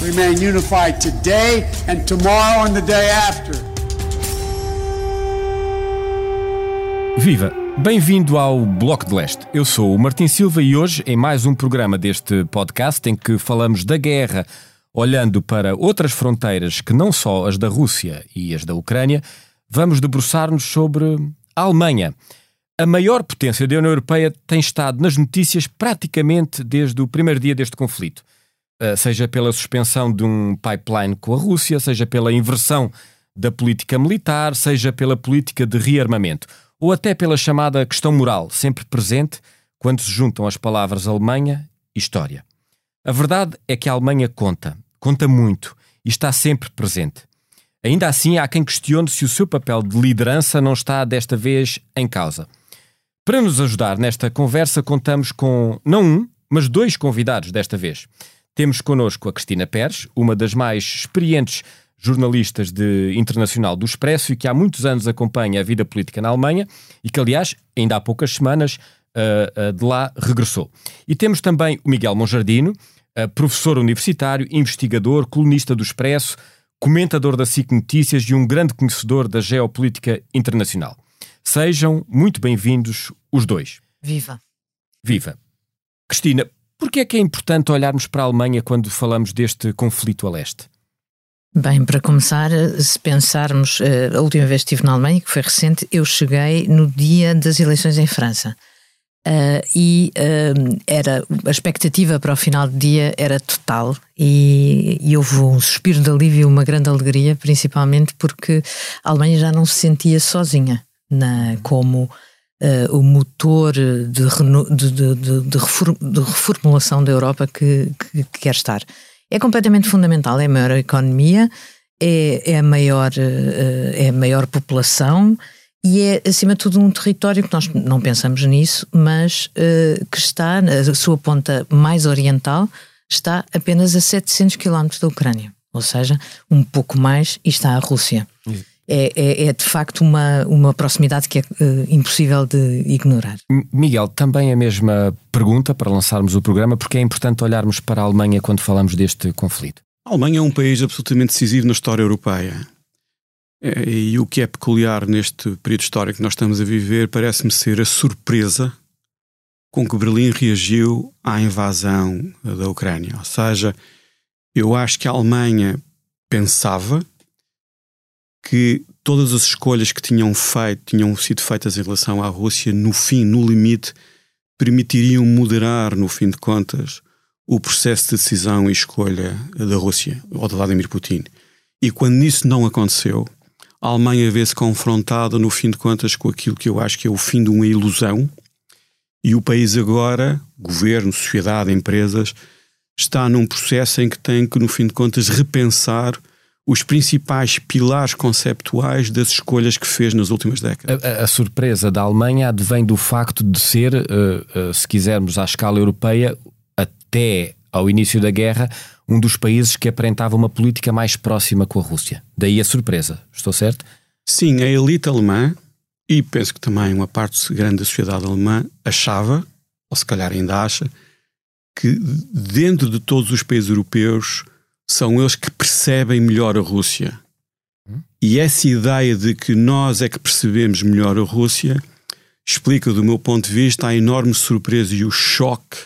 remain unified today and tomorrow and the day after. Viva! Bem-vindo ao Bloco de Leste. Eu sou o Martin Silva e hoje, em mais um programa deste podcast em que falamos da guerra, olhando para outras fronteiras que não só as da Rússia e as da Ucrânia, vamos debruçar-nos sobre a Alemanha. A maior potência da União Europeia tem estado nas notícias praticamente desde o primeiro dia deste conflito. Eh, seja pela suspensão de um pipeline com a Rússia, seja pela inversão da política militar, seja pela política de rearmamento ou até pela chamada questão moral, sempre presente quando se juntam as palavras Alemanha e História. A verdade é que a Alemanha conta, conta muito e está sempre presente. Ainda assim, há quem questione se o seu papel de liderança não está desta vez em causa. Para nos ajudar nesta conversa, contamos com não um, mas dois convidados desta vez. Temos connosco a Cristina Pérez, uma das mais experientes jornalistas de internacional do Expresso e que há muitos anos acompanha a vida política na Alemanha e que, aliás, ainda há poucas semanas uh, uh, de lá regressou. E temos também o Miguel Monjardino, uh, professor universitário, investigador, colunista do Expresso, comentador da SIC Notícias e um grande conhecedor da geopolítica internacional. Sejam muito bem-vindos os dois. Viva! Viva! Cristina, por que é que é importante olharmos para a Alemanha quando falamos deste conflito a leste? Bem, para começar, se pensarmos, eh, a última vez que estive na Alemanha, que foi recente, eu cheguei no dia das eleições em França. Uh, e uh, era a expectativa para o final do dia era total e, e houve um suspiro de alívio, uma grande alegria, principalmente porque a Alemanha já não se sentia sozinha na, como uh, o motor de, de, de, de, reformulação da Europa que, que, que quer estar é completamente fundamental. É a maior economia, é, é, a, maior, eh, é a maior população e é, acima de tudo, um território que nós não pensamos nisso, mas uh, que está, a sua ponta mais oriental, está apenas a 700 quilómetros da Ucrânia. Ou seja, um pouco mais e está a Rússia é, é, é, de facto uma, uma proximidade que é uh, impossível de ignorar. Miguel, também a mesma pergunta para lançarmos o programa, porque é importante olharmos para a Alemanha quando falamos deste conflito. A Alemanha é um país absolutamente decisivo na história europeia. É, e o que é peculiar neste período histórico que nós estamos a viver parece-me ser a surpresa com que Berlim reagiu à invasão da Ucrânia. Ou seja, eu acho que a Alemanha pensava que todas as escolhas que tinham feito, tinham sido feitas em relação à Rússia, no fim, no limite, permitiriam moderar, no fim de contas, o processo de decisão e escolha da Rússia, ou de Vladimir Putin. E quando isso não aconteceu, a Alemanha vê-se confrontada, no fim de contas, com aquilo que eu acho que é o fim de uma ilusão, e o país agora, governo, sociedade, empresas, está num processo em que tem que, no fim de contas, repensar os principais pilares conceptuais das escolhas que fez nas últimas décadas. A, a, a surpresa da Alemanha advém do facto de ser, uh, uh, se quisermos, à escala europeia, até ao início da guerra, um dos países que aparentava uma política mais próxima com a Rússia. Daí a surpresa. Estou certo? Sim, a elite alemã, e penso que também uma parte grande da sociedade alemã, achava, ou se calhar ainda acha, que dentro de todos os países europeus são eles que percebem melhor a Rússia. E essa ideia de que nós é que percebemos melhor a Rússia explica, do meu ponto de vista, a enorme surpresa e o choque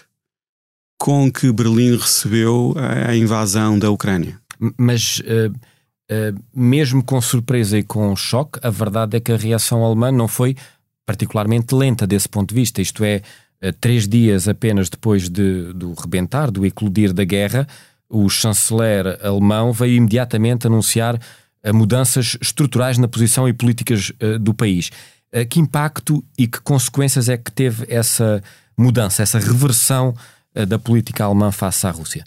com que Berlim recebeu a invasão da Ucrânia. Mas, uh, uh, mesmo com surpresa e com choque, a verdade é que a reação alemã não foi particularmente lenta desse ponto de vista. Isto é, uh, três dias apenas depois de, do rebentar, do eclodir da guerra, o chanceler alemão veio imediatamente anunciar eh, mudanças estruturais na posição e políticas uh, do país. Uh, que impacto e que consequências é que teve essa mudança, essa reversão da política alemã face à Rússia?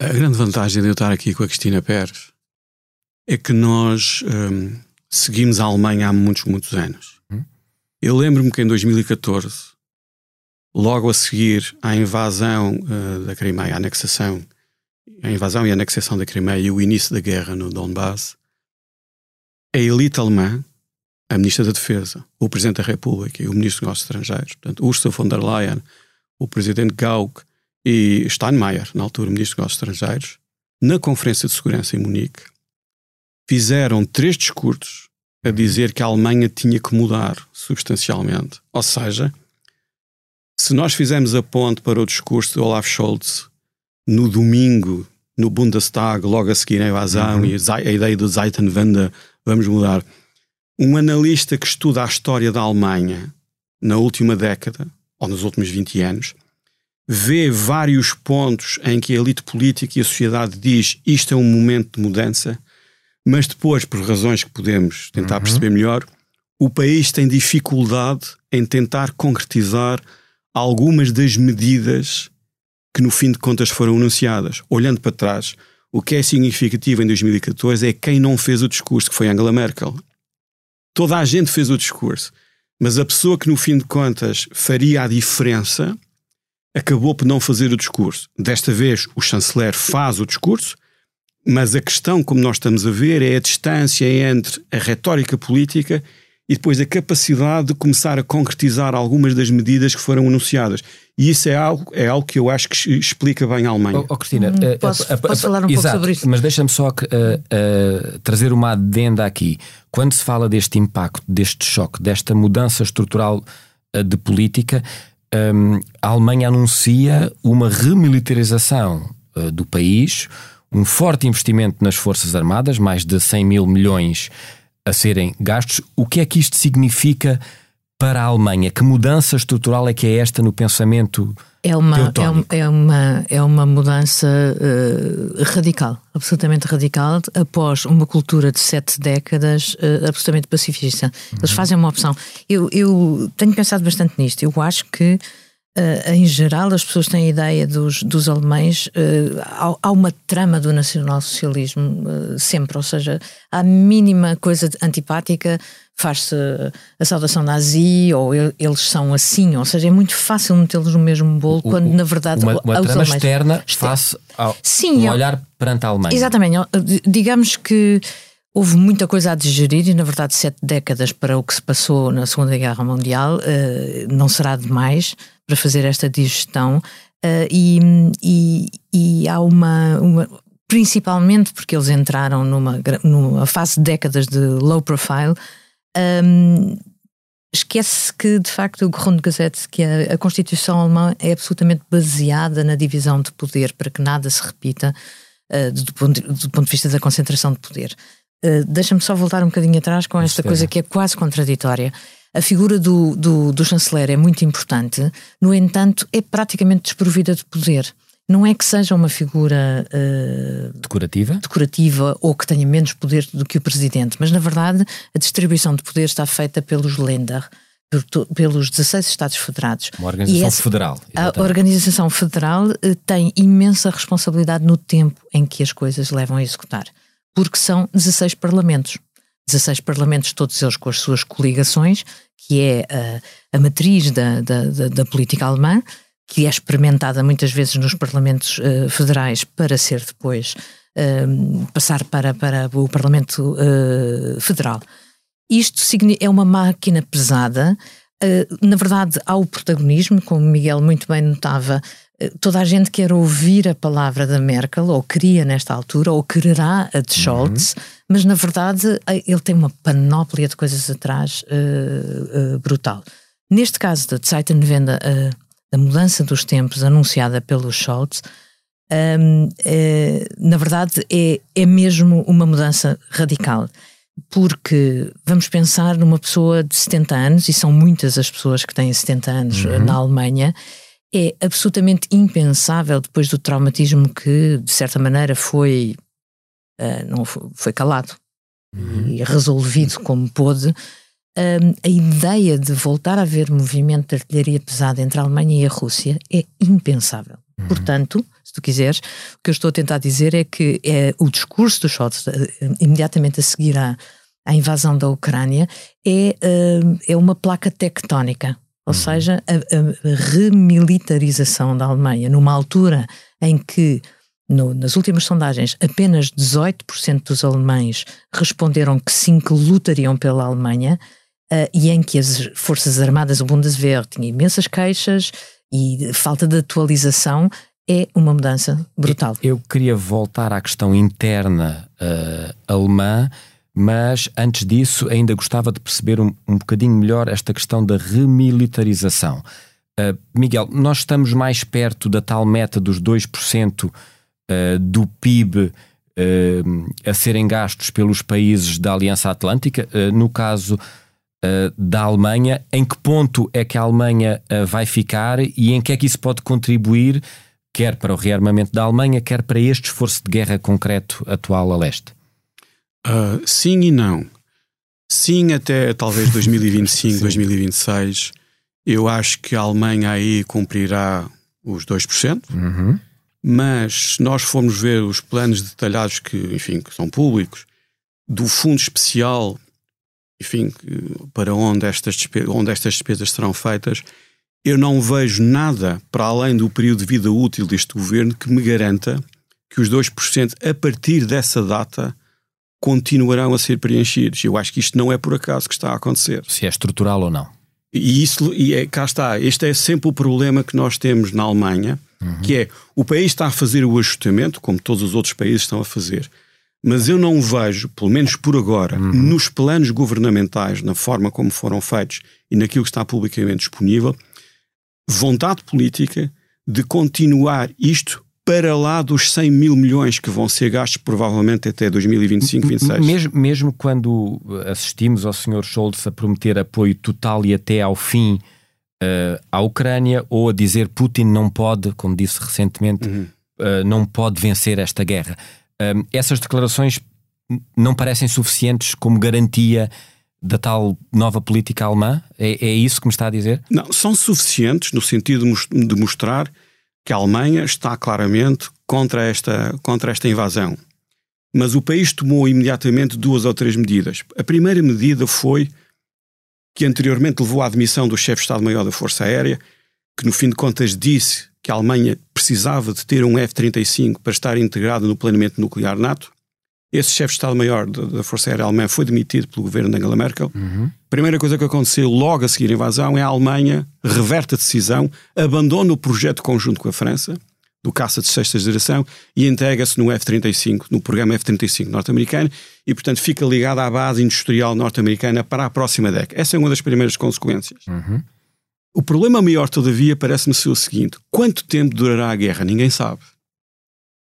A grande vantagem de eu estar aqui com a Cristina Pérez é que nós hum, seguimos a Alemanha há muitos, muitos anos. Hum. Eu lembro-me que em 2014, logo a seguir à invasão uh, da Crimeia, a anexação, a invasão e a anexação da Crimeia e o início da guerra no Donbass, a elite alemã, a Ministra da Defesa, o Presidente da República e o Ministro dos Negócios Estrangeiros, portanto, Ursula von der Leyen, o Presidente Gauck e Steinmeier, na altura Ministro dos Negócios Estrangeiros, na Conferência de Segurança em Munique, fizeram três discursos a dizer que a Alemanha tinha que mudar substancialmente. Ou seja, se nós fizermos a ponte para o discurso de Olaf Scholz no domingo, no Bundestag, logo a seguir à invasão Uhum. e a ideia do Zeitenwende, vamos mudar. Um analista que estuda a história da Alemanha na última década, ou nos últimos 20 anos, vê vários pontos em que a elite política e a sociedade diz isto é um momento de mudança, mas depois, por razões que podemos tentar perceber melhor, o país tem dificuldade em tentar concretizar algumas das medidas que no fim de contas foram anunciadas. Olhando para trás, o que é significativo em 2014 é quem não fez o discurso, que foi Angela Merkel. Toda a gente fez o discurso, mas a pessoa que no fim de contas faria a diferença acabou por não fazer o discurso. Desta vez o chanceler faz o discurso, mas a questão, como nós estamos a ver, é a distância entre a retórica política e depois a capacidade de começar a concretizar algumas das medidas que foram anunciadas. E isso é algo, é algo que eu acho que explica bem a Alemanha. Oh, oh, Cristina, Hum, eh, posso- eh, posso eh, falar um pouco exato, sobre isso? Mas deixa-me só que, eh, eh, trazer uma adenda aqui. Quando se fala deste impacto, deste choque, desta mudança estrutural eh, de política, hum, a Alemanha anuncia uma remilitarização eh, do país, um forte investimento nas Forças Armadas, mais de 100 mil milhões a serem gastos. O que é que isto significa para a Alemanha? Que mudança estrutural é que é esta no pensamento? É uma, é, é uma, é uma mudança eh, radical, absolutamente radical, após uma cultura de sete décadas eh, absolutamente pacifista. Eles fazem uma opção. Eu, eu tenho pensado bastante nisto. Eu acho que, eh, em geral, as pessoas têm a ideia dos, dos alemães. eh, há, há uma trama do nacionalsocialismo eh, sempre, ou seja, há a mínima coisa antipática. Faz-se a saudação nazi, ou ele- eles são assim, ou seja, é muito fácil metê-los no mesmo bolo, quando na verdade uma, uma trama alemães- externa face ao Sim, um é- olhar perante a Alemanha. Exatamente. D- Digamos que houve muita coisa a digerir e, na verdade, sete décadas para o que se passou na Segunda Guerra Mundial eh, não será demais para fazer esta digestão. eh, e, e, e há uma, uma- Principalmente porque eles entraram numa, numa fase de décadas de low profile. hum, Esquece que, de facto, o Grundgesetz, que a, a Constituição alemã é absolutamente baseada na divisão de poder para que nada se repita uh, do, ponto, do ponto de vista da concentração de poder. Uh, Deixa-me só voltar um bocadinho atrás com esta coisa que é quase contraditória. A figura do, do, do chanceler é muito importante, no entanto, é praticamente desprovida de poder. Não é que seja uma figura uh, Decorativa. decorativa ou que tenha menos poder do que o presidente, mas na verdade a distribuição de poder está feita pelos Länder, pelos 16 Estados Federados. Uma organização essa- federal. A exatamente. organização federal eh, tem imensa responsabilidade no tempo em que as coisas levam a executar, porque são 16 parlamentos. 16 parlamentos, todos eles com as suas coligações, que é a, a matriz da, da, da- política alemã, que é experimentada muitas vezes nos parlamentos eh, federais para ser depois eh, passar para, para o Parlamento eh, Federal. Isto é uma máquina pesada. eh, na verdade, há o protagonismo, como Miguel muito bem notava. Eh, Toda a gente quer ouvir a palavra da Merkel, ou queria nesta altura, ou quererá a de Scholz, mas na verdade eh, ele tem uma panóplia de coisas atrás eh, eh, brutal. Neste caso da Zeitenwende, eh, da mudança dos tempos anunciada pelo Scholz, hum, eh, na verdade é, é mesmo uma mudança radical. Porque vamos pensar numa pessoa de 70 anos, e são muitas as pessoas que têm 70 anos eh, na Alemanha, é absolutamente impensável depois do traumatismo que, de certa maneira, foi, eh, não foi, foi calado e resolvido como pôde, hum, a ideia de voltar a haver movimento de artilharia pesada entre a Alemanha e a Rússia é impensável. Portanto, se tu quiseres. O que eu estou a tentar dizer é que é, o discurso do Scholz, eh, imediatamente a seguir à, à invasão da Ucrânia, é, eh, é uma placa tectónica. Ou uhum. seja, a, a, remilitarização da Alemanha, numa altura em que, no, nas últimas sondagens, apenas 18% dos alemães responderam que sim, que lutariam pela Alemanha, uh, e em que as Forças Armadas, o Bundeswehr, tinha imensas queixas e falta de atualização, é uma mudança brutal. Eu queria voltar à questão interna uh, alemã, mas antes disso ainda gostava de perceber um, um bocadinho melhor esta questão da remilitarização. Uh, Miguel, nós estamos mais perto da tal meta dos 2% uh, do PIB a serem gastos pelos países da Aliança Atlântica. no caso uh, da Alemanha. Em que ponto é que a Alemanha uh, vai ficar e em que é que isso pode contribuir, quer para o rearmamento da Alemanha, quer para este esforço de guerra concreto atual a leste? Uh, sim e não. Sim, até talvez 2025, 2026. Eu acho que a Alemanha aí cumprirá os 2%. Uhum. Mas se nós formos ver os planos detalhados que, enfim, que são públicos, do Fundo Especial enfim, para onde estas, despesas, onde estas despesas serão feitas, eu não vejo nada para além do período de vida útil deste governo que me garanta que os 2% a partir dessa data continuarão a ser preenchidos. Eu acho que isto não é por acaso que está a acontecer. Se é estrutural ou não. E isso, e é, cá está, este é sempre o problema que nós temos na Alemanha, uhum. que é o país está a fazer o ajustamento, como todos os outros países estão a fazer, mas eu não vejo, pelo menos por agora, uhum. nos planos governamentais, na forma como foram feitos e naquilo que está publicamente disponível, vontade política de continuar isto para lá dos 100 mil milhões que vão ser gastos provavelmente até 2025, 2026. Mesmo, mesmo quando assistimos ao Sr. Scholz a prometer apoio total e até ao fim uh, à Ucrânia, ou a dizer Putin não pode, como disse recentemente, uhum. uh, não pode vencer esta guerra. Essas declarações não parecem suficientes como garantia da tal nova política alemã? É, é, isso que me está a dizer? Não, são suficientes no sentido de mostrar que a Alemanha está claramente contra esta, contra esta invasão. Mas o país tomou imediatamente duas ou três medidas. A primeira medida foi que anteriormente levou à admissão do chefe de Estado-Maior da Força Aérea, que no fim de contas disse que a Alemanha precisava de ter um F-35 para estar integrado no planeamento nuclear NATO. Esse chefe de Estado-Maior da Força Aérea Alemã foi demitido pelo governo de Angela Merkel. Uhum. Primeira coisa que aconteceu logo a seguir a invasão é a Alemanha reverte a decisão, abandona o projeto conjunto com a França, do caça de sexta geração, e entrega-se no F-35, no programa F-35 norte-americano, e portanto fica ligada à base industrial norte-americana para a próxima década. Essa é uma das primeiras consequências. Uhum. O problema maior, todavia, parece-me ser o seguinte: quanto tempo durará a guerra? Ninguém sabe.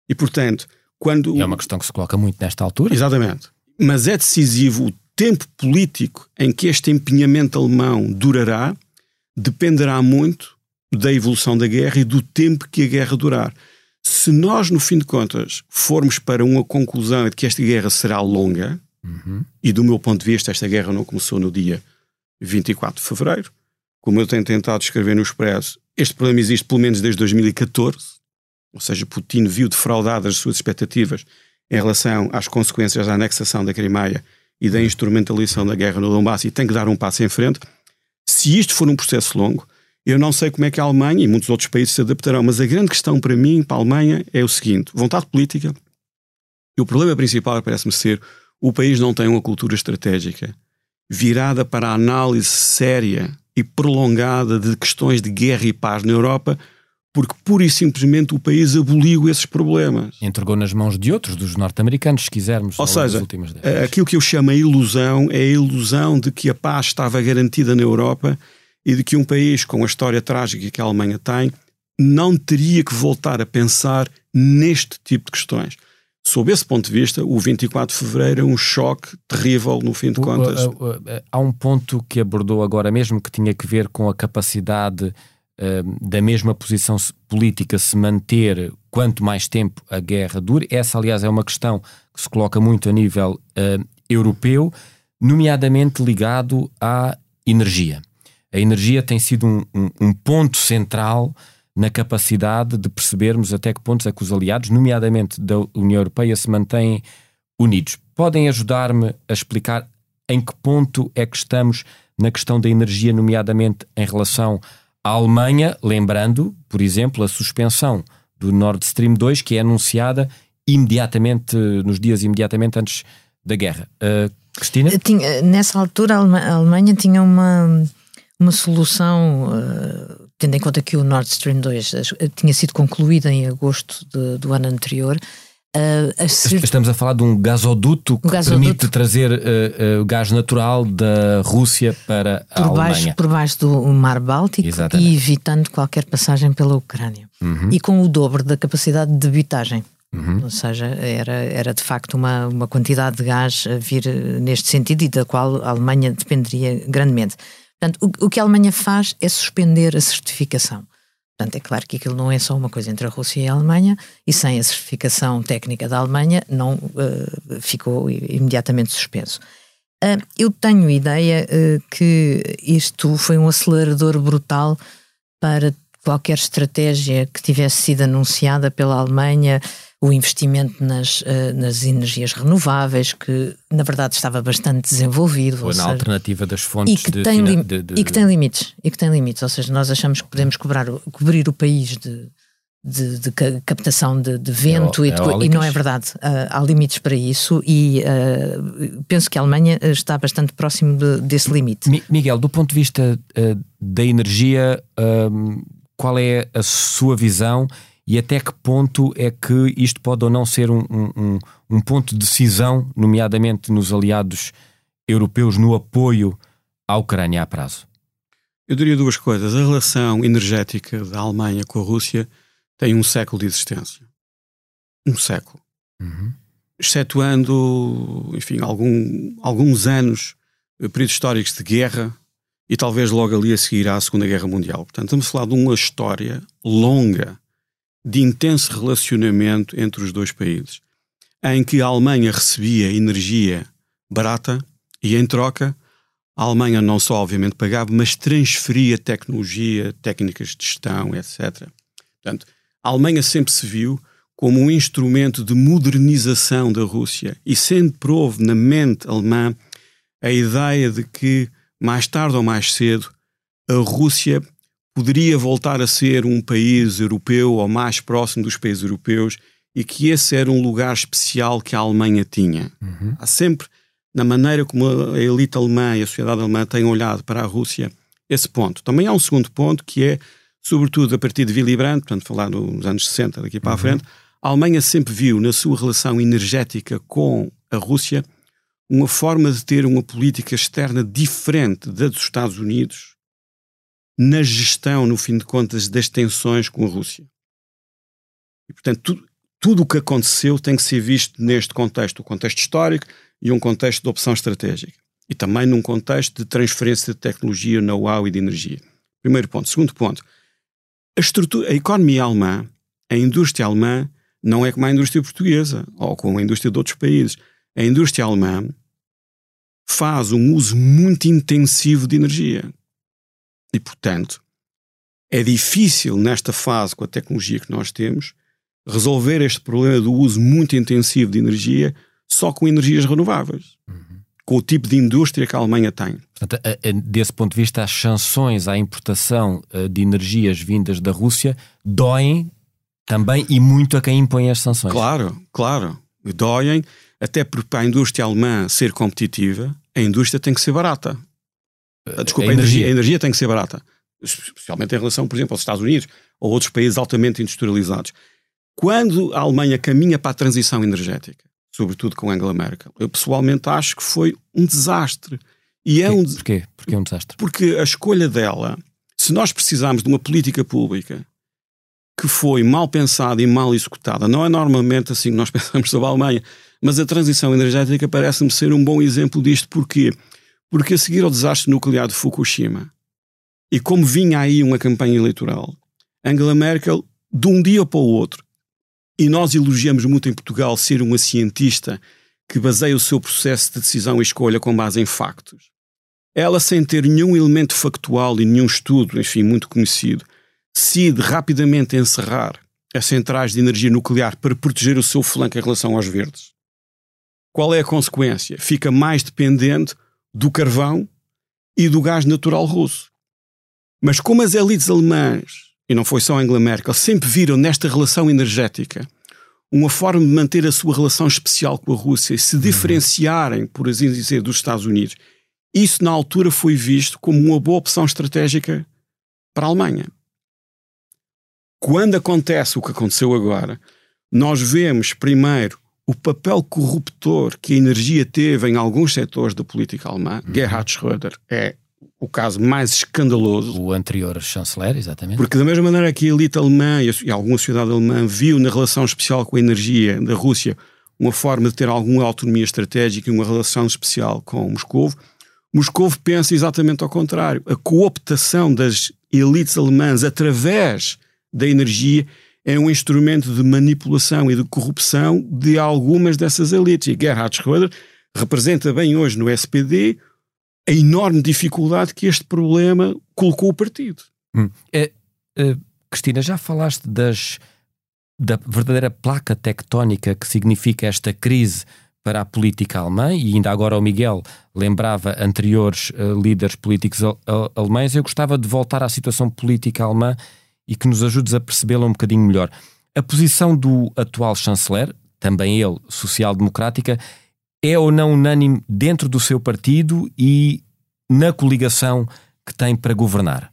E, portanto, quando. É uma questão que se coloca muito nesta altura. Exatamente. Mas é decisivo o tempo político em que este empenhamento alemão durará, dependerá muito da evolução da guerra e do tempo que a guerra durar. Se nós, no fim de contas, formos para uma conclusão de que esta guerra será longa, uhum. e do meu ponto de vista, esta guerra não começou no dia 24 de fevereiro, como eu tenho tentado escrever no Expresso, este problema existe pelo menos desde 2014, ou seja, Putin viu defraudadas as suas expectativas em relação às consequências da anexação da Crimeia e da instrumentalização da guerra no Donbass e tem que dar um passo em frente. Se isto for um processo longo, eu não sei como é que a Alemanha e muitos outros países se adaptarão, mas a grande questão para mim, para a Alemanha, é o seguinte: vontade política. E o problema principal parece-me ser o país não tem uma cultura estratégica virada para a análise séria e prolongada de questões de guerra e paz na Europa, porque pura e simplesmente o país aboliu esses problemas. Entregou nas mãos de outros, dos norte-americanos, se quisermos. Ou seja, aquilo que eu chamo a ilusão é a ilusão de que a paz estava garantida na Europa e de que um país com a história trágica que a Alemanha tem não teria que voltar a pensar neste tipo de questões sob esse ponto de vista, o 24 de fevereiro é um choque terrível, no fim de contas. Há um ponto que abordou agora mesmo que tinha que ver com a capacidade da mesma posição política se manter quanto mais tempo a guerra dure. Essa, aliás, é uma questão que se coloca muito a nível uh, europeu, nomeadamente ligado à energia. A energia tem sido um, um, um ponto central na capacidade de percebermos até que pontos é que os aliados, nomeadamente da União Europeia, se mantêm unidos. Podem ajudar-me a explicar em que ponto é que estamos na questão da energia, nomeadamente em relação à Alemanha, lembrando, por exemplo, a suspensão do Nord Stream 2, que é anunciada imediatamente, nos dias imediatamente antes da guerra. Uh, Cristina? Tinha, nessa altura, a Alemanha tinha uma, uma solução, uh, tendo em conta que o Nord Stream 2 tinha sido concluído em agosto de, do ano anterior, Uh, ser... Estamos a falar de um gasoduto que gasoduto. permite trazer uh, uh, gás natural da Rússia para a por baixo, Alemanha. Por baixo do Mar Báltico Exatamente. e evitando qualquer passagem pela Ucrânia. Uhum. E com o dobro da capacidade de debitagem. Uhum. Ou seja, era, era de facto uma, uma quantidade de gás a vir neste sentido e da qual a Alemanha dependeria grandemente. Portanto, o, o que a Alemanha faz é suspender a certificação. Portanto, é claro que aquilo não é só uma coisa entre a Rússia e a Alemanha, e sem a certificação técnica da Alemanha não uh, ficou imediatamente suspenso. Uh, eu tenho ideia uh, que isto foi um acelerador brutal para qualquer estratégia que tivesse sido anunciada pela Alemanha o investimento nas, uh, nas energias renováveis, que na verdade estava bastante desenvolvido. Ou, na seja, alternativa das fontes e que de, tem de, de, E que tem limites. E que tem limites. Ou seja, nós achamos que podemos cobrar, cobrir o país de, de, de, captação de, de vento e, e, não é verdade. Uh, há limites para isso e uh, penso que a Alemanha está bastante próximo de, desse limite. Miguel, do ponto de vista uh, da energia, qual é a sua visão e até que ponto é que isto pode ou não ser um, um, um ponto de decisão, nomeadamente nos aliados europeus, no apoio à Ucrânia a prazo? Eu diria duas coisas. A relação energética da Alemanha com a Rússia tem um século de existência. Um século. Uhum. Excetuando, enfim, algum, alguns anos, eh, períodos históricos de guerra e talvez logo ali a seguir à Segunda Guerra Mundial. Portanto, estamos a falar de uma história longa de intenso relacionamento entre os dois países, em que a Alemanha recebia energia barata e, em troca, a Alemanha não só, obviamente, pagava, mas transferia tecnologia, técnicas de gestão, etc. Portanto, a Alemanha sempre se viu como um instrumento de modernização da Rússia e sempre houve na mente alemã a ideia de que, mais tarde ou mais cedo, a Rússia poderia voltar a ser um país europeu ou mais próximo dos países europeus e que esse era um lugar especial que a Alemanha tinha. Uhum. Há sempre, na maneira como a elite alemã e a sociedade alemã têm olhado para a Rússia, esse ponto. Também há um segundo ponto que é, sobretudo a partir de Willy Brandt, portanto, falar nos anos 60 daqui para uhum. a frente, a Alemanha sempre viu na sua relação energética com a Rússia uma forma de ter uma política externa diferente da dos Estados Unidos na gestão, no fim de contas, das tensões com a Rússia. E, portanto, tudo, tudo o que aconteceu tem que ser visto neste contexto, o contexto histórico e um contexto de opção estratégica. E também num contexto de transferência de tecnologia, know-how e de energia. Primeiro ponto. Segundo ponto. A, estrutura, a economia alemã, a indústria alemã, não é como a indústria portuguesa ou como a indústria de outros países. A indústria alemã faz um uso muito intensivo de energia. E, portanto, é difícil nesta fase, com a tecnologia que nós temos, resolver este problema do uso muito intensivo de energia só com energias renováveis. Uhum. Com o tipo de indústria que a Alemanha tem. Portanto, desse ponto de vista, as sanções à importação eh, de energias vindas da Rússia doem também e muito a quem impõe as sanções. Claro, claro. Doem, até porque para a indústria alemã ser competitiva, a indústria tem que ser barata. Ah, desculpa, a energia. a energia tem que ser barata. Especialmente em relação, por exemplo, aos Estados Unidos ou outros países altamente industrializados. Quando a Alemanha caminha para a transição energética, sobretudo com Angela Merkel, eu pessoalmente acho que foi um desastre. E é um Porquê? Porquê um desastre? Porque a escolha dela, se nós precisarmos de uma política pública que foi mal pensada e mal executada, não é normalmente assim que nós pensamos sobre a Alemanha, mas a transição energética parece-me ser um bom exemplo disto. Porquê? Porque a seguir ao desastre nuclear de Fukushima, e como vinha aí uma campanha eleitoral, Angela Merkel, de um dia para o outro, e nós elogiamos muito em Portugal ser uma cientista que baseia o seu processo de decisão e escolha com base em factos. Ela, sem ter nenhum elemento factual e nenhum estudo, enfim, muito conhecido, decide rapidamente encerrar as centrais de energia nuclear para proteger o seu flanco em relação aos verdes, qual é a consequência? Fica mais dependente do carvão e do gás natural russo. Mas como as elites alemãs, e não foi só a Angela Merkel, sempre viram nesta relação energética uma forma de manter a sua relação especial com a Rússia e se uhum. diferenciarem, por assim dizer, dos Estados Unidos, isso na altura foi visto como uma boa opção estratégica para a Alemanha. Quando acontece o que aconteceu agora, nós vemos primeiro o papel corruptor que a energia teve em alguns setores da política alemã. Uhum. Gerhard Schröder é o caso mais escandaloso. O anterior chanceler, exatamente. Porque da mesma maneira que a elite alemã e alguma sociedade alemã viu na relação especial com a energia da Rússia uma forma de ter alguma autonomia estratégica e uma relação especial com Moscou, Moscou pensa exatamente ao contrário. A cooptação das elites alemãs através da energia é um instrumento de manipulação e de corrupção de algumas dessas elites. E Gerhard Schröder representa bem hoje no SPD a enorme dificuldade que este problema colocou o partido. Hum. É, é, Cristina, já falaste das, da verdadeira placa tectónica que significa esta crise para a política alemã, e ainda agora o Miguel lembrava anteriores uh, líderes políticos al alemães, eu gostava de voltar à situação política alemã e que nos ajudes a percebê-la um bocadinho melhor. A posição do atual chanceler, também ele social-democrática, é ou não unânime dentro do seu partido e na coligação que tem para governar?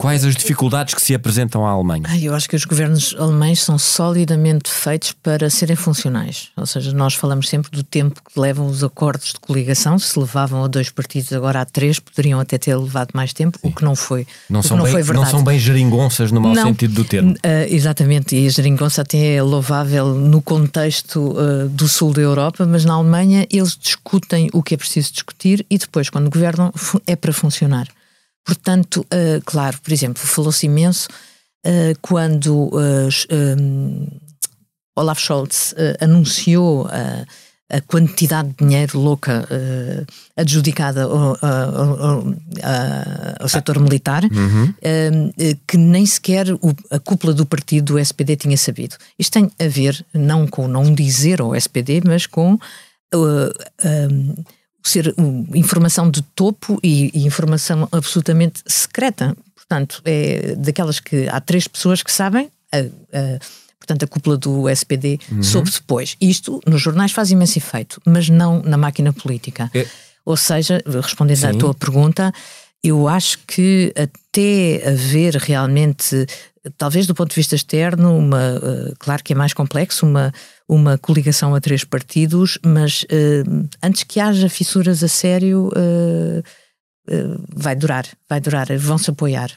Quais as dificuldades que se apresentam à Alemanha? Eu acho que os governos alemães são solidamente feitos para serem funcionais. Ou seja, nós falamos sempre do tempo que levam os acordos de coligação. Se levavam a dois partidos, agora a três, poderiam até ter levado mais tempo, Sim. o que não foi. Não, são, não bem, foi verdade. não são bem geringonças no mau não, sentido do termo. Uh, exatamente, e a geringonça até é louvável no contexto uh, do sul da Europa, mas na Alemanha eles discutem o que é preciso discutir e depois, quando governam, é para funcionar. Portanto, uh, claro, por exemplo, falou-se imenso uh, quando uh, um, Olaf Scholz anunciou a quantidade de dinheiro louca adjudicada ao, ao, ao, setor militar, uhum. que nem sequer o, a cúpula do partido do SPD tinha sabido. Isto tem a ver não com não dizer ao SPD, mas com ser informação de topo e, e, informação absolutamente secreta. Portanto, é daquelas que há três pessoas que sabem, a, a, portanto, a cúpula do SPD uhum. soube depois. Isto nos jornais faz imenso efeito, mas não na máquina política. É. Ou seja, respondendo Sim. à tua pergunta, eu acho que até haver realmente, talvez do ponto de vista externo, uma, uh, claro que é mais complexo, uma, uma coligação a três partidos, mas uh, antes que haja fissuras a sério, uh, vai durar, vai durar, vão-se apoiar.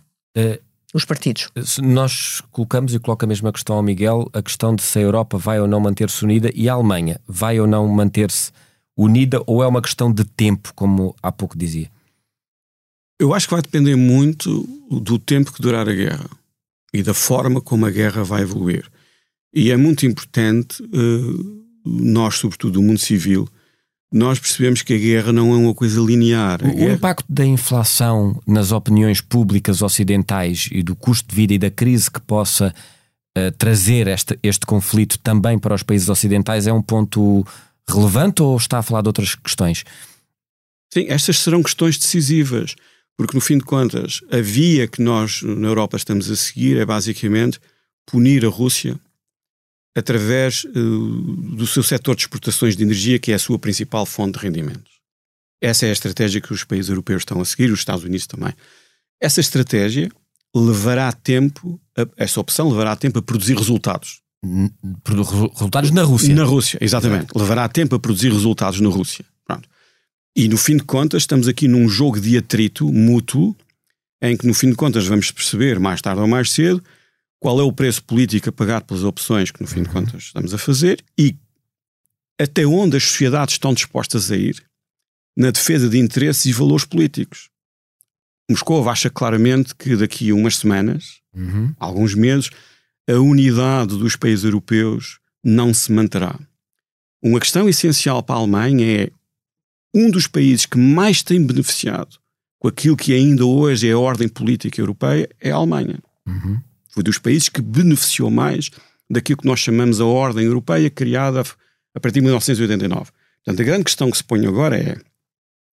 os partidos. Nós colocamos e coloca a mesma questão ao Miguel, a questão de se a Europa vai ou não manter-se unida e a Alemanha vai ou não manter-se unida ou é uma questão de tempo, como há pouco dizia? Eu acho que vai depender muito do tempo que durar a guerra e da forma como a guerra vai evoluir. E é muito importante, uh, nós, sobretudo o mundo civil, nós percebemos que a guerra não é uma coisa linear. O, guerra... impacto da inflação nas opiniões públicas ocidentais e do custo de vida e da crise que possa uh, trazer este, este conflito também para os países ocidentais é um ponto relevante ou está a falar de outras questões? Sim, estas serão questões decisivas. Porque, no fim de contas, a via que nós na Europa estamos a seguir é basicamente punir a Rússia através uh, do seu setor de exportações de energia, que é a sua principal fonte de rendimentos. Essa é a estratégia que os países europeus estão a seguir, os Estados Unidos também. Essa estratégia levará tempo, a, essa opção levará tempo a produzir resultados. Resultados na Rússia. Na Rússia, exatamente. Levará tempo a produzir resultados na Rússia. E no fim de contas, estamos aqui num jogo de atrito mútuo, em que no fim de contas vamos perceber, mais tarde ou mais cedo, qual é o preço político a pagar pelas opções que no fim de uhum. contas estamos a fazer e até onde as sociedades estão dispostas a ir na defesa de interesses e valores políticos. Moscou acha claramente que daqui a umas semanas, uhum. alguns meses, a unidade dos países europeus não se manterá. Uma questão essencial para a Alemanha é um dos países que mais tem beneficiado com aquilo que ainda hoje é a ordem política europeia é a Alemanha. Uhum. Foi dos países que beneficiou mais daquilo que nós chamamos a ordem europeia criada a partir de 1989. Portanto, a grande questão que se põe agora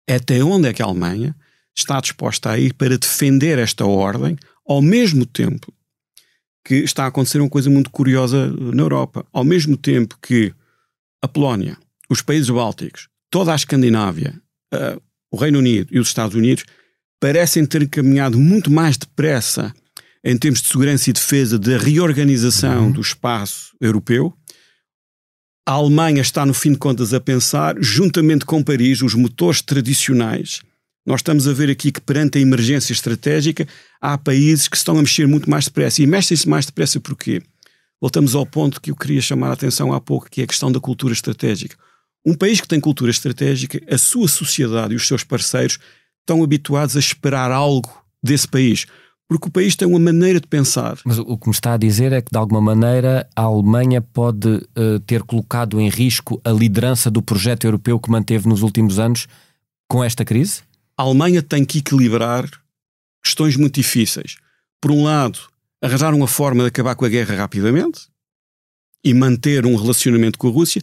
é até onde é que a Alemanha está disposta a ir para defender esta ordem, ao mesmo tempo que está a acontecer uma coisa muito curiosa na Europa. Ao mesmo tempo que a Polónia, os países bálticos, toda a Escandinávia, uh, o Reino Unido e os Estados Unidos parecem ter caminhado muito mais depressa em termos de segurança e defesa da reorganização uhum. do espaço europeu. A Alemanha está, no fim de contas, a pensar, juntamente com Paris, os motores tradicionais nós estamos a ver aqui que perante a emergência estratégica há países que estão a mexer muito mais depressa. E mexem-se mais depressa porquê? Voltamos ao ponto que eu queria chamar a atenção há pouco, que é a questão da cultura estratégica. Um país que tem cultura estratégica, a sua sociedade e os seus parceiros estão habituados a esperar algo desse país. Porque o país tem uma maneira de pensar. Mas o que me está a dizer é que, de alguma maneira, a Alemanha pode uh, ter colocado em risco a liderança do projeto europeu que manteve nos últimos anos com esta crise? a Alemanha tem que equilibrar questões muito difíceis. Por um lado, arranjar uma forma de acabar com a guerra rapidamente e manter um relacionamento com a Rússia,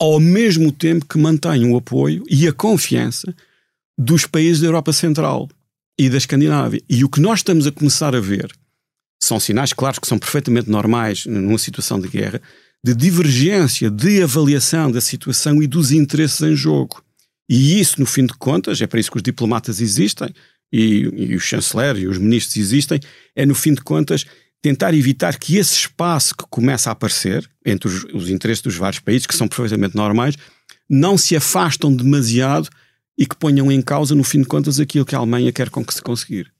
ao mesmo tempo que mantenha o apoio e a confiança dos países da Europa Central e da Escandinávia. E o que nós estamos a começar a ver são sinais, claros, que são perfeitamente normais numa situação de guerra, de divergência, de avaliação da situação e dos interesses em jogo. E isso, no fim de contas, é para isso que os diplomatas existem e, e o chanceler e os ministros existem, é, no fim de contas, tentar evitar que esse espaço que começa a aparecer entre os, os interesses dos vários países, que são perfeitamente normais, não se afastam demasiado e que ponham em causa, no fim de contas, aquilo que a Alemanha quer com que se conseguir.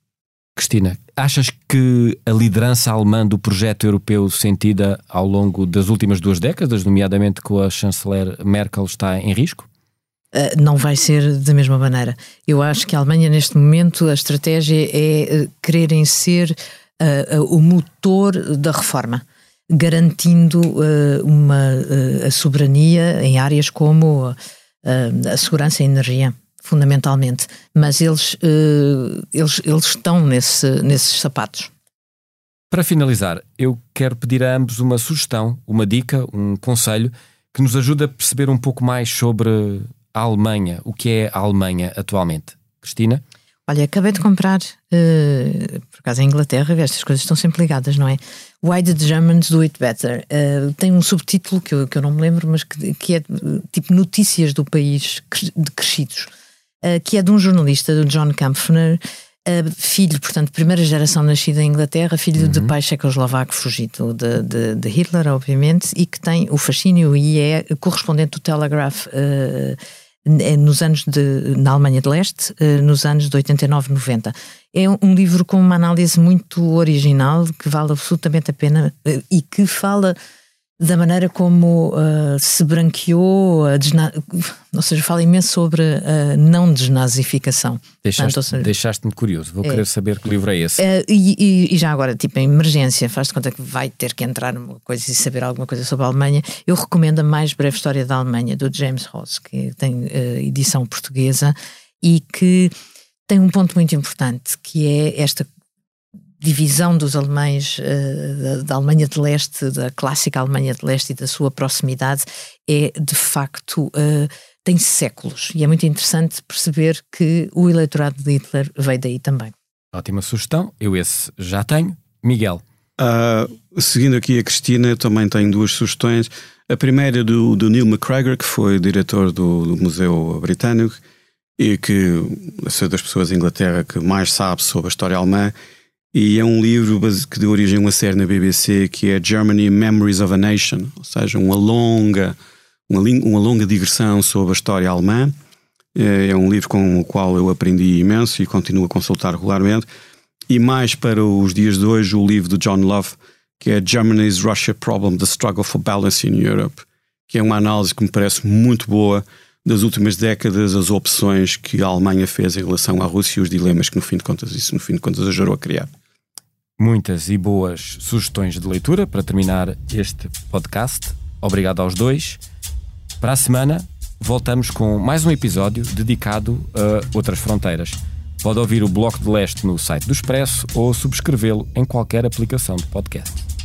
Cristina, achas que a liderança alemã do projeto europeu sentida ao longo das últimas duas décadas, nomeadamente com a chanceler Merkel, está em risco? Uh, não vai ser da mesma maneira. Eu acho que a Alemanha, neste momento, a estratégia é uh, quererem ser uh, o motor da reforma, garantindo uma, a soberania em áreas como a segurança e a energia, fundamentalmente. Mas eles, eles, eles estão nesse, nesses sapatos. Para finalizar, eu quero pedir a ambos uma sugestão, uma dica, um conselho que nos ajude a perceber um pouco mais sobre a Alemanha, o que é a Alemanha atualmente? Cristina? Olha, acabei de comprar, uh, por acaso em Inglaterra, estas coisas estão sempre ligadas, não é? Why the Germans Do It Better. Uh, tem um subtítulo que eu, que eu não me lembro, mas que, que é tipo Notícias do País de Crescidos, uh, que é de um jornalista, do John Kampfner, filho, portanto, primeira geração nascida em Inglaterra, filho uhum. de pai checoslovaco fugido de, de, de, Hitler, obviamente, e que tem o fascínio e é correspondente do Telegraph é nos anos de, na Alemanha de Leste, eh, nos anos de 89, 90. É um livro com uma análise muito original, que vale absolutamente a pena eh, e que fala da maneira como uh, se branqueou, ou seja, fala imenso sobre a não desnazificação. Deixaste-me deixaste curioso, vou é, querer saber que livro é esse. Uh, e, e, já agora, tipo, em emergência, faz-te conta que vai ter que entrar numa coisa e saber alguma coisa sobre a Alemanha. Eu recomendo a mais breve história da Alemanha, do James Ross, que tem uh, edição portuguesa e que tem um ponto muito importante, que é esta divisão dos alemães uh, da, da, Alemanha de Leste, da clássica Alemanha de Leste e da sua proximidade, é de facto uh, tem séculos e é muito interessante perceber que o eleitorado de Hitler veio daí também. Ótima sugestão, eu esse já tenho. Miguel. Uh, seguindo aqui a Cristina, eu também tenho duas sugestões. A primeira é do, do Neil McGregor, que foi diretor do, do Museu Britânico e que é das pessoas em Inglaterra que mais sabe sobre a história alemã e é um livro que deu origem a uma série na BBC que é Germany Memories of a Nation, ou seja, uma longa, uma, uma longa digressão sobre a história alemã. É, é um livro com o qual eu aprendi imenso e continuo a consultar regularmente. E mais para os dias de hoje, o livro de John Love, que é Germany's Russia Problem: The Struggle for Balance in Europe, que é uma análise que me parece muito boa das últimas décadas, as opções que a Alemanha fez em relação à Rússia e os dilemas que, no fim de contas, isso no fim de contas ajudou a criar muitas e boas sugestões de leitura para terminar este podcast. Obrigado aos dois. Para a semana, voltamos com mais um episódio dedicado a outras fronteiras. Pode ouvir o Bloco de Leste no site do Expresso ou subscrevê-lo em qualquer aplicação de podcast.